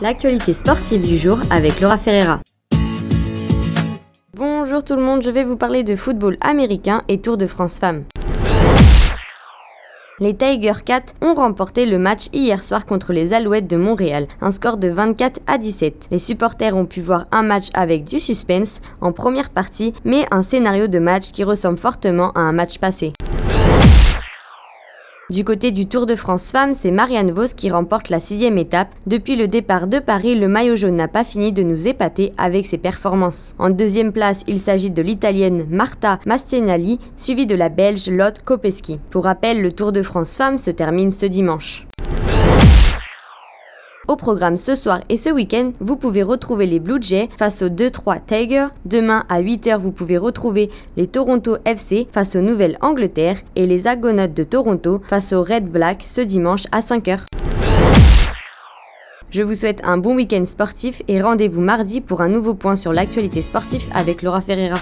L'actualité sportive du jour avec Laura Ferreira. Bonjour tout le monde, je vais vous parler de football américain et Tour de France Femmes. Les Tiger Cats ont remporté le match hier soir contre les Alouettes de Montréal, un score de 24 à 17. Les supporters ont pu voir un match avec du suspense en première partie, mais un scénario de match qui ressemble fortement à un match passé. Du côté du Tour de France Femmes, c'est Marianne Vos qui remporte la sixième étape. Depuis le départ de Paris, le maillot jaune n'a pas fini de nous épater avec ses performances. En deuxième place, il s'agit de l'italienne Marta Mastianelli, suivie de la belge Lotte Kopeski. Pour rappel, le Tour de France Femmes se termine ce dimanche. Au programme ce soir et ce week-end, vous pouvez retrouver les Blue Jays face aux 2-3 Tigers. Demain à 8h, vous pouvez retrouver les Toronto FC face aux Nouvelle-Angleterre et les Argonautes de Toronto face aux Red Black ce dimanche à 5h. Je vous souhaite un bon week-end sportif et rendez-vous mardi pour un nouveau point sur l'actualité sportive avec Laura Ferreira.